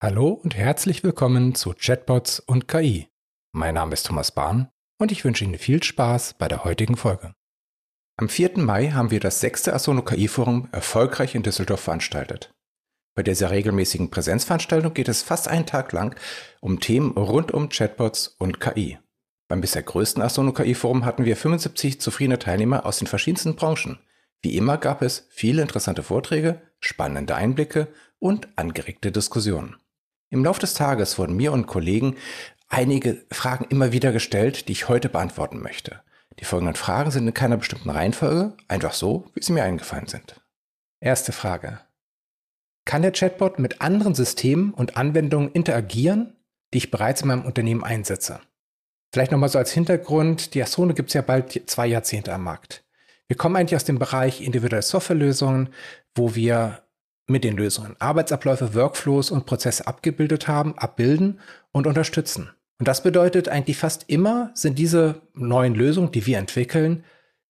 Hallo und herzlich willkommen zu Chatbots und KI. Mein Name ist Thomas Bahn und ich wünsche Ihnen viel Spaß bei der heutigen Folge. Am 4. Mai haben wir das sechste Asono KI Forum erfolgreich in Düsseldorf veranstaltet. Bei dieser regelmäßigen Präsenzveranstaltung geht es fast einen Tag lang um Themen rund um Chatbots und KI. Beim bisher größten Asono KI Forum hatten wir 75 zufriedene Teilnehmer aus den verschiedensten Branchen. Wie immer gab es viele interessante Vorträge, spannende Einblicke und angeregte Diskussionen. Im Laufe des Tages wurden mir und Kollegen einige Fragen immer wieder gestellt, die ich heute beantworten möchte. Die folgenden Fragen sind in keiner bestimmten Reihenfolge, einfach so, wie sie mir eingefallen sind. Erste Frage. Kann der Chatbot mit anderen Systemen und Anwendungen interagieren, die ich bereits in meinem Unternehmen einsetze? Vielleicht nochmal so als Hintergrund, die Asone gibt es ja bald zwei Jahrzehnte am Markt. Wir kommen eigentlich aus dem Bereich individuelle Softwarelösungen, wo wir mit den Lösungen Arbeitsabläufe, Workflows und Prozesse abgebildet haben, abbilden und unterstützen. Und das bedeutet eigentlich fast immer sind diese neuen Lösungen, die wir entwickeln,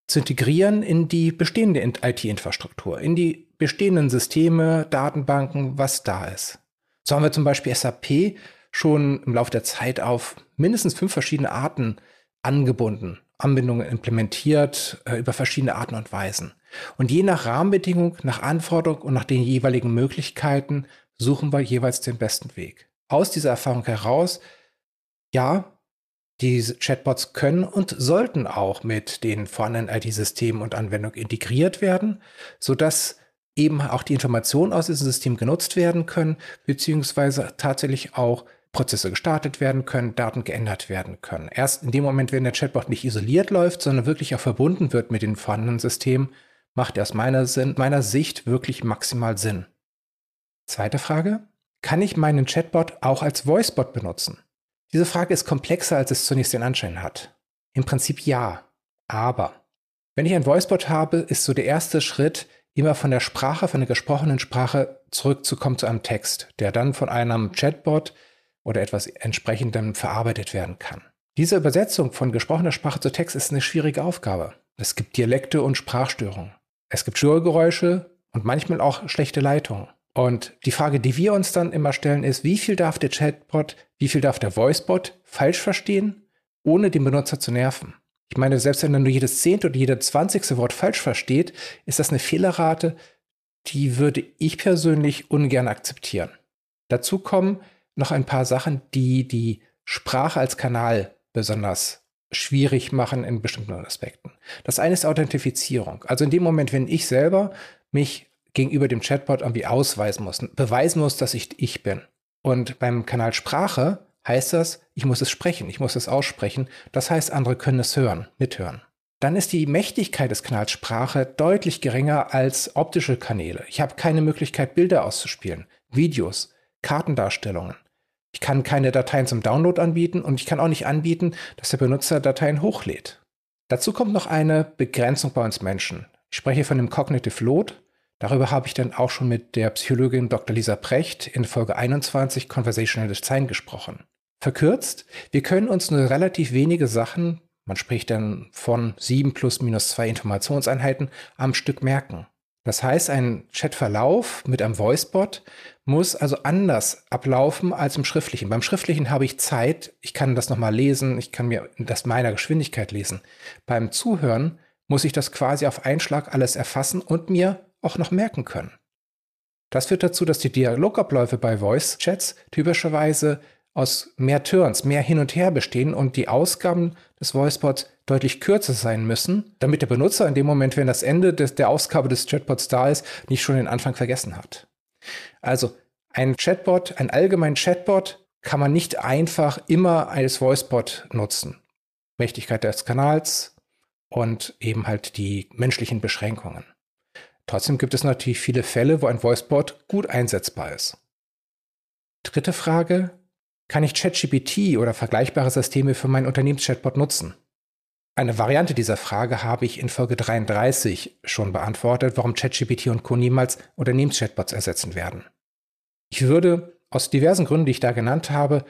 zu integrieren in die bestehende IT-Infrastruktur, in die bestehenden Systeme, Datenbanken, was da ist. So haben wir zum Beispiel SAP schon im Laufe der Zeit auf mindestens fünf verschiedene Arten angebunden, Anbindungen implementiert äh, über verschiedene Arten und Weisen. Und je nach Rahmenbedingung, nach Anforderung und nach den jeweiligen Möglichkeiten suchen wir jeweils den besten Weg. Aus dieser Erfahrung heraus, ja, diese Chatbots können und sollten auch mit den vorhandenen IT-Systemen und Anwendungen integriert werden, sodass eben auch die Informationen aus diesem System genutzt werden können, beziehungsweise tatsächlich auch Prozesse gestartet werden können, Daten geändert werden können. Erst in dem Moment, wenn der Chatbot nicht isoliert läuft, sondern wirklich auch verbunden wird mit den vorhandenen Systemen, macht aus meiner, Sinn, meiner Sicht wirklich maximal Sinn. Zweite Frage. Kann ich meinen Chatbot auch als Voicebot benutzen? Diese Frage ist komplexer, als es zunächst den Anschein hat. Im Prinzip ja. Aber wenn ich ein Voicebot habe, ist so der erste Schritt, immer von der Sprache, von der gesprochenen Sprache zurückzukommen zu einem Text, der dann von einem Chatbot oder etwas entsprechendem verarbeitet werden kann. Diese Übersetzung von gesprochener Sprache zu Text ist eine schwierige Aufgabe. Es gibt Dialekte und Sprachstörungen. Es gibt Störgeräusche und manchmal auch schlechte Leitungen. Und die Frage, die wir uns dann immer stellen, ist, wie viel darf der Chatbot, wie viel darf der Voicebot falsch verstehen, ohne den Benutzer zu nerven? Ich meine, selbst wenn er nur jedes zehnte oder jedes zwanzigste Wort falsch versteht, ist das eine Fehlerrate, die würde ich persönlich ungern akzeptieren. Dazu kommen noch ein paar Sachen, die die Sprache als Kanal besonders schwierig machen in bestimmten Aspekten. Das eine ist Authentifizierung. Also in dem Moment, wenn ich selber mich gegenüber dem Chatbot irgendwie ausweisen muss, beweisen muss, dass ich ich bin. Und beim Kanal Sprache heißt das, ich muss es sprechen, ich muss es aussprechen. Das heißt, andere können es hören, mithören. Dann ist die Mächtigkeit des Kanals Sprache deutlich geringer als optische Kanäle. Ich habe keine Möglichkeit, Bilder auszuspielen, Videos, Kartendarstellungen. Ich kann keine Dateien zum Download anbieten und ich kann auch nicht anbieten, dass der Benutzer Dateien hochlädt. Dazu kommt noch eine Begrenzung bei uns Menschen. Ich spreche von dem Cognitive Load. Darüber habe ich dann auch schon mit der Psychologin Dr. Lisa Precht in Folge 21 Conversational Design gesprochen. Verkürzt, wir können uns nur relativ wenige Sachen, man spricht dann von sieben plus minus zwei Informationseinheiten, am Stück merken. Das heißt, ein Chatverlauf mit einem Voicebot muss also anders ablaufen als im Schriftlichen. Beim Schriftlichen habe ich Zeit, ich kann das nochmal lesen, ich kann mir das meiner Geschwindigkeit lesen. Beim Zuhören muss ich das quasi auf einen Schlag alles erfassen und mir auch noch merken können. Das führt dazu, dass die Dialogabläufe bei Voice-Chats typischerweise aus mehr Turns, mehr hin und her bestehen und die Ausgaben des Voicebots deutlich kürzer sein müssen, damit der Benutzer in dem Moment, wenn das Ende des, der Ausgabe des Chatbots da ist, nicht schon den Anfang vergessen hat. Also ein Chatbot, ein allgemein Chatbot kann man nicht einfach immer als Voicebot nutzen. Mächtigkeit des Kanals und eben halt die menschlichen Beschränkungen. Trotzdem gibt es natürlich viele Fälle, wo ein Voicebot gut einsetzbar ist. Dritte Frage. Kann ich ChatGPT oder vergleichbare Systeme für meinen Unternehmenschatbot nutzen? Eine Variante dieser Frage habe ich in Folge 33 schon beantwortet, warum ChatGPT und Co. niemals Unternehmenschatbots ersetzen werden. Ich würde aus diversen Gründen, die ich da genannt habe,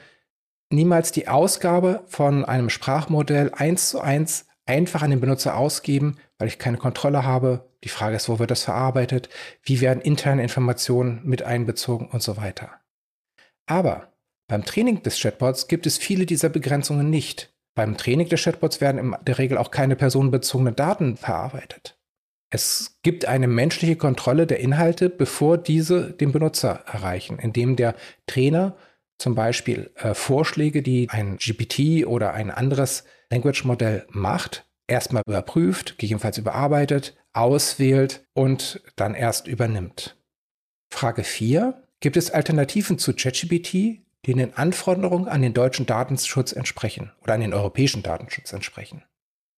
niemals die Ausgabe von einem Sprachmodell eins zu eins einfach an den Benutzer ausgeben, weil ich keine Kontrolle habe. Die Frage ist, wo wird das verarbeitet? Wie werden interne Informationen mit einbezogen und so weiter. Aber beim Training des Chatbots gibt es viele dieser Begrenzungen nicht. Beim Training des Chatbots werden in der Regel auch keine personenbezogenen Daten verarbeitet. Es gibt eine menschliche Kontrolle der Inhalte, bevor diese den Benutzer erreichen, indem der Trainer zum Beispiel äh, Vorschläge, die ein GPT oder ein anderes Language-Modell macht, erstmal überprüft, gegebenenfalls überarbeitet, auswählt und dann erst übernimmt. Frage 4. Gibt es Alternativen zu ChatGPT, die den Anforderungen an den deutschen Datenschutz entsprechen oder an den europäischen Datenschutz entsprechen?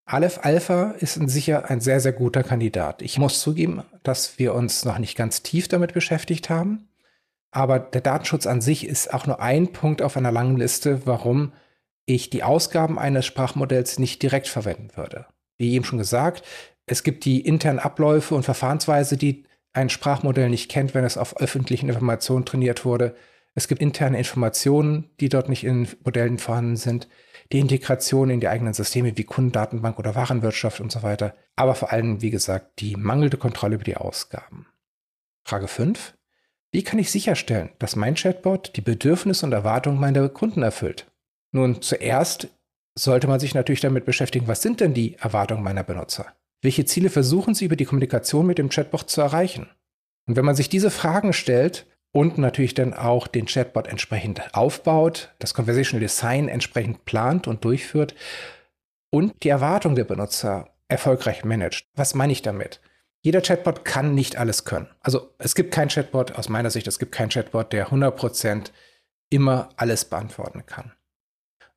Aleph Alpha ist sicher ein sehr, sehr guter Kandidat. Ich muss zugeben, dass wir uns noch nicht ganz tief damit beschäftigt haben. Aber der Datenschutz an sich ist auch nur ein Punkt auf einer langen Liste, warum ich die Ausgaben eines Sprachmodells nicht direkt verwenden würde. Wie eben schon gesagt, es gibt die internen Abläufe und Verfahrensweise, die ein Sprachmodell nicht kennt, wenn es auf öffentlichen Informationen trainiert wurde. Es gibt interne Informationen, die dort nicht in Modellen vorhanden sind die Integration in die eigenen Systeme wie Kundendatenbank oder Warenwirtschaft und so weiter, aber vor allem, wie gesagt, die mangelnde Kontrolle über die Ausgaben. Frage 5. Wie kann ich sicherstellen, dass mein Chatbot die Bedürfnisse und Erwartungen meiner Kunden erfüllt? Nun, zuerst sollte man sich natürlich damit beschäftigen, was sind denn die Erwartungen meiner Benutzer? Welche Ziele versuchen sie über die Kommunikation mit dem Chatbot zu erreichen? Und wenn man sich diese Fragen stellt, und natürlich dann auch den Chatbot entsprechend aufbaut, das Conversational Design entsprechend plant und durchführt und die Erwartung der Benutzer erfolgreich managt. Was meine ich damit? Jeder Chatbot kann nicht alles können. Also es gibt kein Chatbot, aus meiner Sicht, es gibt keinen Chatbot, der 100% immer alles beantworten kann.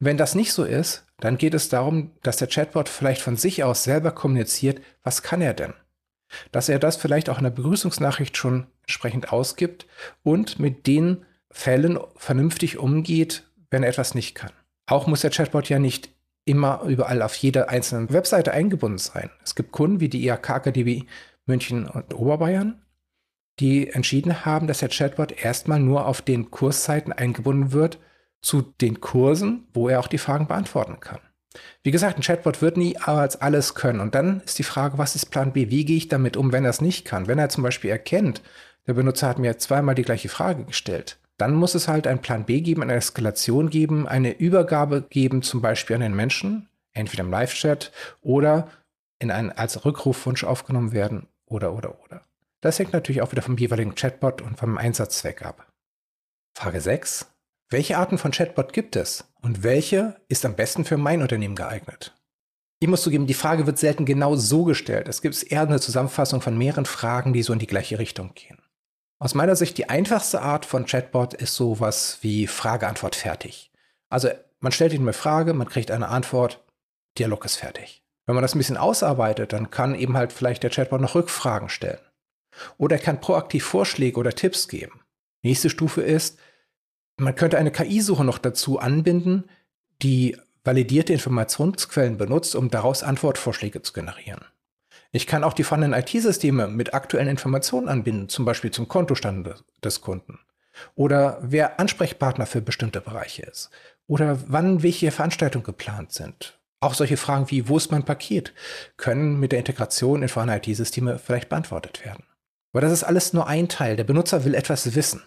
wenn das nicht so ist, dann geht es darum, dass der Chatbot vielleicht von sich aus selber kommuniziert, was kann er denn? Dass er das vielleicht auch in der Begrüßungsnachricht schon entsprechend ausgibt und mit den Fällen vernünftig umgeht, wenn er etwas nicht kann. Auch muss der Chatbot ja nicht immer überall auf jeder einzelnen Webseite eingebunden sein. Es gibt Kunden wie die IHK Akademie München und Oberbayern, die entschieden haben, dass der Chatbot erstmal nur auf den Kursseiten eingebunden wird zu den Kursen, wo er auch die Fragen beantworten kann. Wie gesagt, ein Chatbot wird nie als alles können. Und dann ist die Frage, was ist Plan B? Wie gehe ich damit um, wenn er es nicht kann? Wenn er zum Beispiel erkennt, der Benutzer hat mir zweimal die gleiche Frage gestellt, dann muss es halt einen Plan B geben, eine Eskalation geben, eine Übergabe geben, zum Beispiel an den Menschen, entweder im Live-Chat oder in einen, als Rückrufwunsch aufgenommen werden oder, oder, oder. Das hängt natürlich auch wieder vom jeweiligen Chatbot und vom Einsatzzweck ab. Frage 6. Welche Arten von Chatbot gibt es und welche ist am besten für mein Unternehmen geeignet? Ich muss zugeben, die Frage wird selten genau so gestellt. Es gibt eher eine Zusammenfassung von mehreren Fragen, die so in die gleiche Richtung gehen. Aus meiner Sicht die einfachste Art von Chatbot ist sowas wie Frage-Antwort fertig. Also man stellt ihm eine Frage, man kriegt eine Antwort, Dialog ist fertig. Wenn man das ein bisschen ausarbeitet, dann kann eben halt vielleicht der Chatbot noch Rückfragen stellen. Oder er kann proaktiv Vorschläge oder Tipps geben. Nächste Stufe ist, man könnte eine KI-Suche noch dazu anbinden, die validierte Informationsquellen benutzt, um daraus Antwortvorschläge zu generieren. Ich kann auch die vorhandenen IT-Systeme mit aktuellen Informationen anbinden, zum Beispiel zum Kontostand des Kunden. Oder wer Ansprechpartner für bestimmte Bereiche ist. Oder wann welche Veranstaltungen geplant sind. Auch solche Fragen wie, wo ist mein Paket, können mit der Integration in vorhandene IT-Systeme vielleicht beantwortet werden. Aber das ist alles nur ein Teil. Der Benutzer will etwas wissen.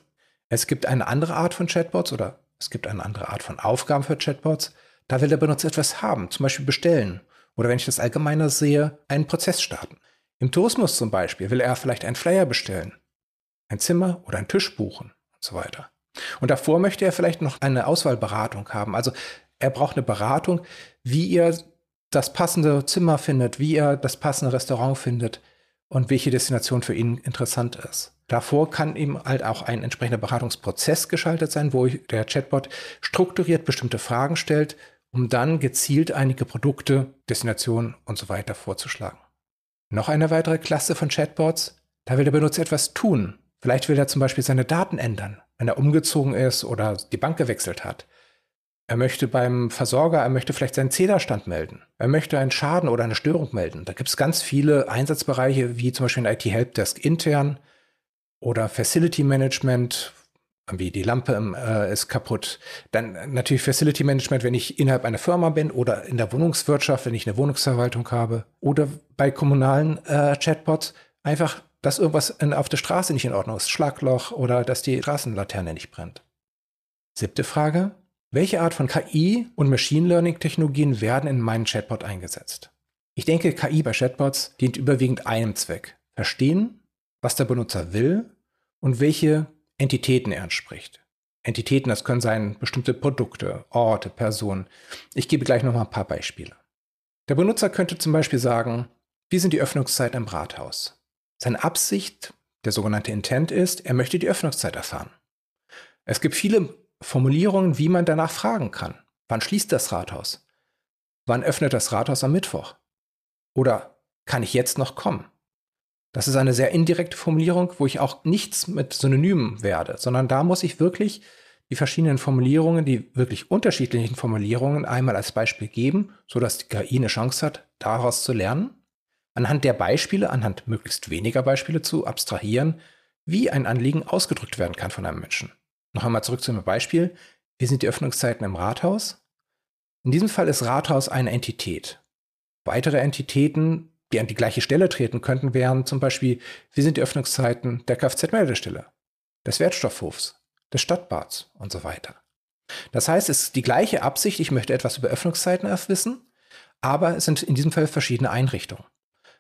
Es gibt eine andere Art von Chatbots oder es gibt eine andere Art von Aufgaben für Chatbots. Da will der Benutzer etwas haben, zum Beispiel bestellen. Oder wenn ich das allgemeiner sehe, einen Prozess starten. Im Tourismus zum Beispiel will er vielleicht einen Flyer bestellen, ein Zimmer oder einen Tisch buchen und so weiter. Und davor möchte er vielleicht noch eine Auswahlberatung haben. Also er braucht eine Beratung, wie er das passende Zimmer findet, wie er das passende Restaurant findet und welche Destination für ihn interessant ist. Davor kann eben halt auch ein entsprechender Beratungsprozess geschaltet sein, wo der Chatbot strukturiert bestimmte Fragen stellt, um dann gezielt einige Produkte, Destinationen und so weiter vorzuschlagen. Noch eine weitere Klasse von Chatbots, da will der Benutzer etwas tun. Vielleicht will er zum Beispiel seine Daten ändern, wenn er umgezogen ist oder die Bank gewechselt hat. Er möchte beim Versorger, er möchte vielleicht seinen Zählerstand melden. Er möchte einen Schaden oder eine Störung melden. Da gibt es ganz viele Einsatzbereiche, wie zum Beispiel ein IT-Helpdesk intern oder Facility Management, wie die Lampe äh, ist kaputt. Dann natürlich Facility Management, wenn ich innerhalb einer Firma bin oder in der Wohnungswirtschaft, wenn ich eine Wohnungsverwaltung habe. Oder bei kommunalen äh, Chatbots einfach, dass irgendwas in, auf der Straße nicht in Ordnung ist, Schlagloch oder dass die Straßenlaterne nicht brennt. Siebte Frage. Welche Art von KI und Machine Learning Technologien werden in meinen Chatbot eingesetzt? Ich denke, KI bei Chatbots dient überwiegend einem Zweck. Verstehen, was der Benutzer will und welche Entitäten er entspricht. Entitäten, das können sein bestimmte Produkte, Orte, Personen. Ich gebe gleich noch mal ein paar Beispiele. Der Benutzer könnte zum Beispiel sagen, wie sind die Öffnungszeiten im Rathaus? Seine Absicht, der sogenannte Intent ist, er möchte die Öffnungszeit erfahren. Es gibt viele Formulierungen, wie man danach fragen kann. Wann schließt das Rathaus? Wann öffnet das Rathaus am Mittwoch? Oder kann ich jetzt noch kommen? Das ist eine sehr indirekte Formulierung, wo ich auch nichts mit Synonymen werde, sondern da muss ich wirklich die verschiedenen Formulierungen, die wirklich unterschiedlichen Formulierungen einmal als Beispiel geben, sodass die KI eine Chance hat, daraus zu lernen, anhand der Beispiele, anhand möglichst weniger Beispiele zu abstrahieren, wie ein Anliegen ausgedrückt werden kann von einem Menschen. Noch einmal zurück zu einem Beispiel. Wie sind die Öffnungszeiten im Rathaus? In diesem Fall ist Rathaus eine Entität. Weitere Entitäten, die an die gleiche Stelle treten könnten, wären zum Beispiel, wie sind die Öffnungszeiten der Kfz-Meldestelle, des Wertstoffhofs, des Stadtbads und so weiter. Das heißt, es ist die gleiche Absicht, ich möchte etwas über Öffnungszeiten wissen, aber es sind in diesem Fall verschiedene Einrichtungen.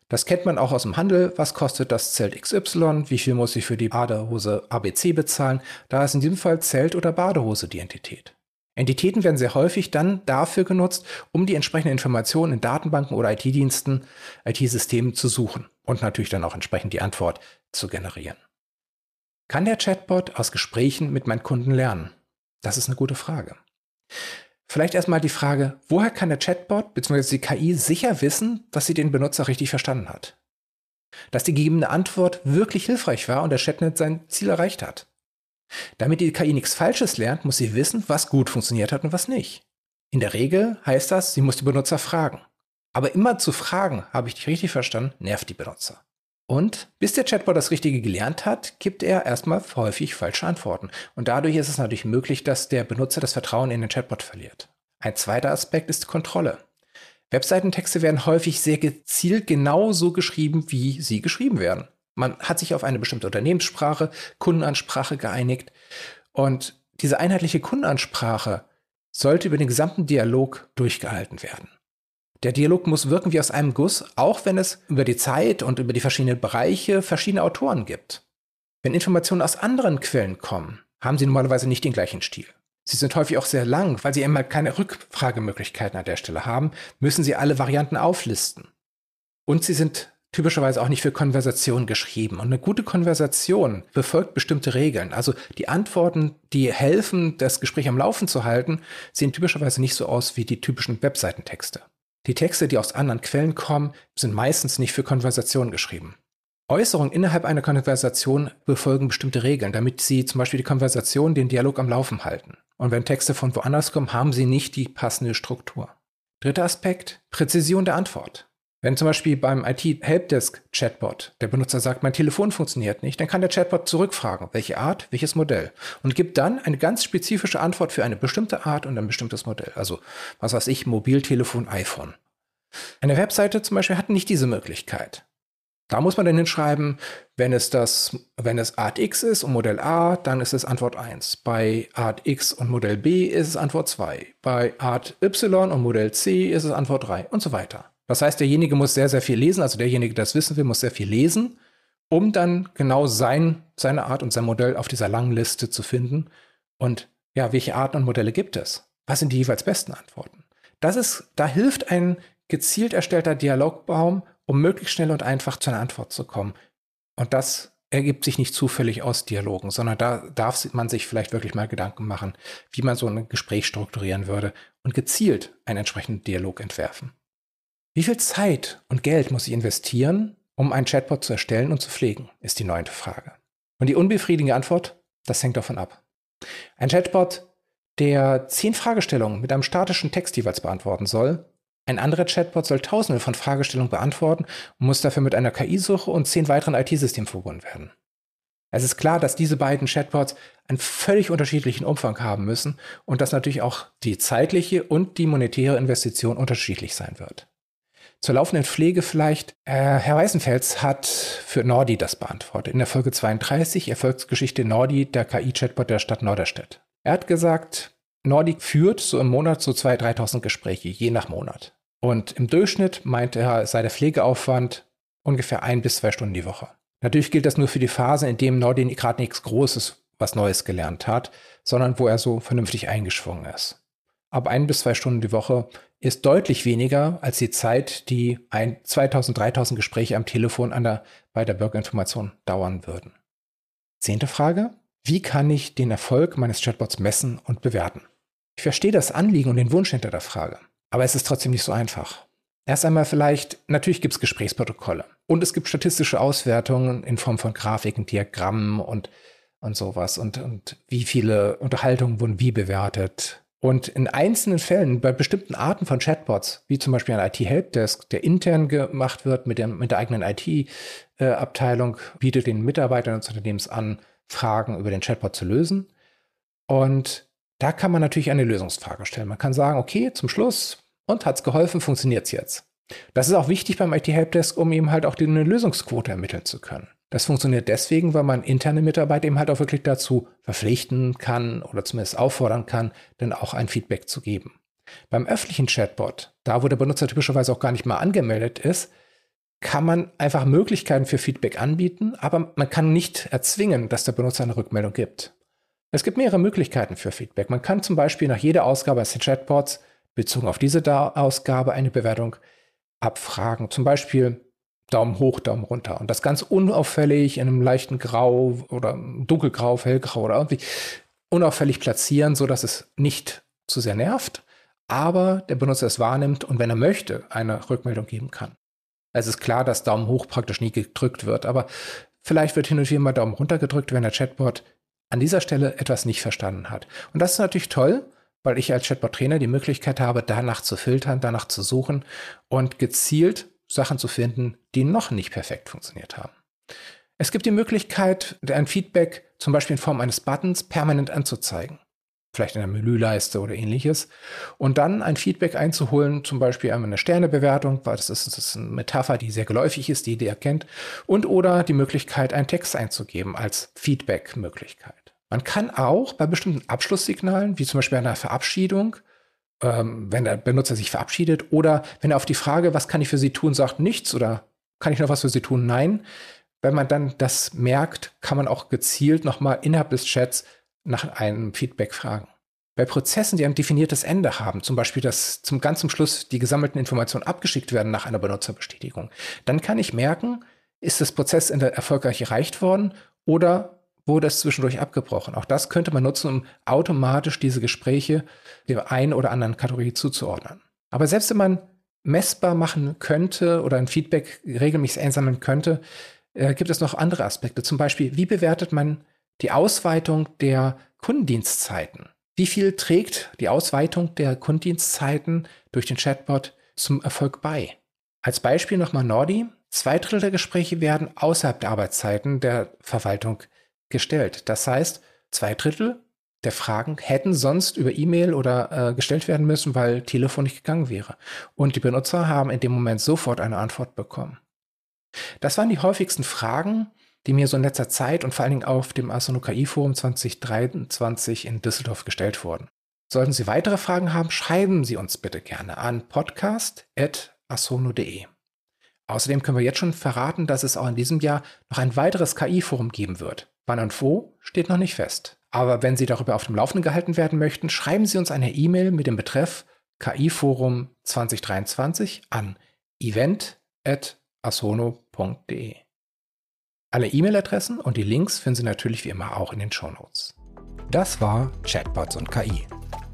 Das kennt man auch aus dem Handel. Was kostet das Zelt XY? Wie viel muss ich für die Badehose ABC bezahlen? Da ist in diesem Fall Zelt oder Badehose die Entität. Entitäten werden sehr häufig dann dafür genutzt, um die entsprechenden Informationen in Datenbanken oder IT-Diensten, IT-Systemen zu suchen und natürlich dann auch entsprechend die Antwort zu generieren. Kann der Chatbot aus Gesprächen mit meinen Kunden lernen? Das ist eine gute Frage. Vielleicht erstmal die Frage, woher kann der Chatbot bzw. die KI sicher wissen, dass sie den Benutzer richtig verstanden hat? Dass die gegebene Antwort wirklich hilfreich war und der Chatnet sein Ziel erreicht hat? Damit die KI nichts Falsches lernt, muss sie wissen, was gut funktioniert hat und was nicht. In der Regel heißt das, sie muss die Benutzer fragen. Aber immer zu fragen, habe ich dich richtig verstanden, nervt die Benutzer. Und bis der Chatbot das Richtige gelernt hat, gibt er erstmal häufig falsche Antworten. Und dadurch ist es natürlich möglich, dass der Benutzer das Vertrauen in den Chatbot verliert. Ein zweiter Aspekt ist Kontrolle. Webseitentexte werden häufig sehr gezielt genauso geschrieben, wie sie geschrieben werden. Man hat sich auf eine bestimmte Unternehmenssprache, Kundenansprache geeinigt. Und diese einheitliche Kundenansprache sollte über den gesamten Dialog durchgehalten werden. Der Dialog muss wirken wie aus einem Guss, auch wenn es über die Zeit und über die verschiedenen Bereiche verschiedene Autoren gibt. Wenn Informationen aus anderen Quellen kommen, haben sie normalerweise nicht den gleichen Stil. Sie sind häufig auch sehr lang, weil sie einmal keine Rückfragemöglichkeiten an der Stelle haben, müssen sie alle Varianten auflisten. Und sie sind typischerweise auch nicht für Konversation geschrieben. Und eine gute Konversation befolgt bestimmte Regeln. Also die Antworten, die helfen, das Gespräch am Laufen zu halten, sehen typischerweise nicht so aus wie die typischen Webseitentexte. Die Texte, die aus anderen Quellen kommen, sind meistens nicht für Konversation geschrieben. Äußerungen innerhalb einer Konversation befolgen bestimmte Regeln, damit sie zum Beispiel die Konversation, den Dialog am Laufen halten. Und wenn Texte von woanders kommen, haben sie nicht die passende Struktur. Dritter Aspekt, Präzision der Antwort. Wenn zum Beispiel beim IT-Helpdesk-Chatbot der Benutzer sagt, mein Telefon funktioniert nicht, dann kann der Chatbot zurückfragen, welche Art, welches Modell und gibt dann eine ganz spezifische Antwort für eine bestimmte Art und ein bestimmtes Modell. Also, was weiß ich, Mobiltelefon, iPhone. Eine Webseite zum Beispiel hat nicht diese Möglichkeit. Da muss man dann hinschreiben, wenn es das, wenn es Art X ist und Modell A, dann ist es Antwort 1. Bei Art X und Modell B ist es Antwort 2. Bei Art Y und Modell C ist es Antwort 3 und so weiter. Das heißt, derjenige muss sehr, sehr viel lesen, also derjenige, der das wissen will, muss sehr viel lesen, um dann genau sein, seine Art und sein Modell auf dieser langen Liste zu finden. Und ja, welche Arten und Modelle gibt es? Was sind die jeweils besten Antworten? Das ist, da hilft ein gezielt erstellter Dialogbaum, um möglichst schnell und einfach zu einer Antwort zu kommen. Und das ergibt sich nicht zufällig aus Dialogen, sondern da darf man sich vielleicht wirklich mal Gedanken machen, wie man so ein Gespräch strukturieren würde und gezielt einen entsprechenden Dialog entwerfen. Wie viel Zeit und Geld muss ich investieren, um einen Chatbot zu erstellen und zu pflegen, ist die neunte Frage. Und die unbefriedigende Antwort, das hängt davon ab. Ein Chatbot, der zehn Fragestellungen mit einem statischen Text jeweils beantworten soll, ein anderer Chatbot soll tausende von Fragestellungen beantworten und muss dafür mit einer KI-Suche und zehn weiteren IT-Systemen verbunden werden. Es ist klar, dass diese beiden Chatbots einen völlig unterschiedlichen Umfang haben müssen und dass natürlich auch die zeitliche und die monetäre Investition unterschiedlich sein wird. Zur laufenden Pflege vielleicht. Äh, Herr Weißenfels hat für Nordi das beantwortet. In der Folge 32 Erfolgsgeschichte Nordi, der KI-Chatbot der Stadt Norderstedt. Er hat gesagt, Nordic führt so im Monat so 2.000, 3.000 Gespräche, je nach Monat. Und im Durchschnitt meint er, sei der Pflegeaufwand ungefähr ein bis zwei Stunden die Woche. Natürlich gilt das nur für die Phase, in dem Nordi gerade nichts Großes, was Neues gelernt hat, sondern wo er so vernünftig eingeschwungen ist. Aber ein bis zwei Stunden die Woche ist deutlich weniger als die Zeit, die ein 2000, 3000 Gespräche am Telefon an der, bei der Bürgerinformation dauern würden. Zehnte Frage. Wie kann ich den Erfolg meines Chatbots messen und bewerten? Ich verstehe das Anliegen und den Wunsch hinter der Frage, aber es ist trotzdem nicht so einfach. Erst einmal vielleicht, natürlich gibt es Gesprächsprotokolle und es gibt statistische Auswertungen in Form von Grafiken, Diagrammen und, und sowas und, und wie viele Unterhaltungen wurden wie bewertet. Und in einzelnen Fällen, bei bestimmten Arten von Chatbots, wie zum Beispiel ein IT-Helpdesk, der intern gemacht wird mit der, mit der eigenen IT-Abteilung, äh, bietet den Mitarbeitern des Unternehmens an, Fragen über den Chatbot zu lösen. Und da kann man natürlich eine Lösungsfrage stellen. Man kann sagen, okay, zum Schluss, und hat es geholfen, funktioniert es jetzt. Das ist auch wichtig beim IT-Helpdesk, um eben halt auch eine Lösungsquote ermitteln zu können. Das funktioniert deswegen, weil man interne Mitarbeiter eben halt auch wirklich dazu verpflichten kann oder zumindest auffordern kann, dann auch ein Feedback zu geben. Beim öffentlichen Chatbot, da wo der Benutzer typischerweise auch gar nicht mal angemeldet ist, kann man einfach Möglichkeiten für Feedback anbieten, aber man kann nicht erzwingen, dass der Benutzer eine Rückmeldung gibt. Es gibt mehrere Möglichkeiten für Feedback. Man kann zum Beispiel nach jeder Ausgabe des Chatbots bezogen auf diese Ausgabe eine Bewertung abfragen. Zum Beispiel Daumen hoch, Daumen runter. Und das ganz unauffällig in einem leichten Grau oder dunkelgrau, hellgrau oder irgendwie unauffällig platzieren, so dass es nicht zu sehr nervt, aber der Benutzer es wahrnimmt und wenn er möchte, eine Rückmeldung geben kann. Es ist klar, dass Daumen hoch praktisch nie gedrückt wird, aber vielleicht wird hin und wieder mal Daumen runter gedrückt, wenn der Chatbot an dieser Stelle etwas nicht verstanden hat. Und das ist natürlich toll, weil ich als Chatbot-Trainer die Möglichkeit habe, danach zu filtern, danach zu suchen und gezielt Sachen zu finden, die noch nicht perfekt funktioniert haben. Es gibt die Möglichkeit, ein Feedback zum Beispiel in Form eines Buttons permanent anzuzeigen. Vielleicht in der Menüleiste oder ähnliches. Und dann ein Feedback einzuholen, zum Beispiel einmal eine Sternebewertung, weil das ist, das ist eine Metapher, die sehr geläufig ist, die die erkennt. Und oder die Möglichkeit, einen Text einzugeben als Feedback-Möglichkeit. Man kann auch bei bestimmten Abschlusssignalen, wie zum Beispiel einer Verabschiedung, ähm, wenn der Benutzer sich verabschiedet oder wenn er auf die Frage, was kann ich für Sie tun, sagt nichts oder kann ich noch was für Sie tun, nein. Wenn man dann das merkt, kann man auch gezielt nochmal innerhalb des Chats nach einem Feedback fragen. Bei Prozessen, die ein definiertes Ende haben, zum Beispiel, dass zum ganz zum Schluss die gesammelten Informationen abgeschickt werden nach einer Benutzerbestätigung, dann kann ich merken, ist das Prozessende erfolgreich erreicht worden oder wurde es zwischendurch abgebrochen. Auch das könnte man nutzen, um automatisch diese Gespräche der einen oder anderen Kategorie zuzuordnen. Aber selbst wenn man messbar machen könnte oder ein Feedback regelmäßig einsammeln könnte, äh, gibt es noch andere Aspekte. Zum Beispiel, wie bewertet man die Ausweitung der Kundendienstzeiten? Wie viel trägt die Ausweitung der Kundendienstzeiten durch den Chatbot zum Erfolg bei? Als Beispiel nochmal Nordi. Zwei Drittel der Gespräche werden außerhalb der Arbeitszeiten der Verwaltung gestellt. Das heißt, zwei Drittel der Fragen hätten sonst über E-Mail oder äh, gestellt werden müssen, weil Telefon nicht gegangen wäre. Und die Benutzer haben in dem Moment sofort eine Antwort bekommen. Das waren die häufigsten Fragen, die mir so in letzter Zeit und vor allen Dingen auf dem Asono KI Forum 2023 in Düsseldorf gestellt wurden. Sollten Sie weitere Fragen haben, schreiben Sie uns bitte gerne an podcast.asono.de. Außerdem können wir jetzt schon verraten, dass es auch in diesem Jahr noch ein weiteres KI-Forum geben wird. Wann und wo steht noch nicht fest. Aber wenn Sie darüber auf dem Laufenden gehalten werden möchten, schreiben Sie uns eine E-Mail mit dem Betreff KI-Forum 2023 an event.asono.de. Alle E-Mail-Adressen und die Links finden Sie natürlich wie immer auch in den Shownotes. Das war Chatbots und KI.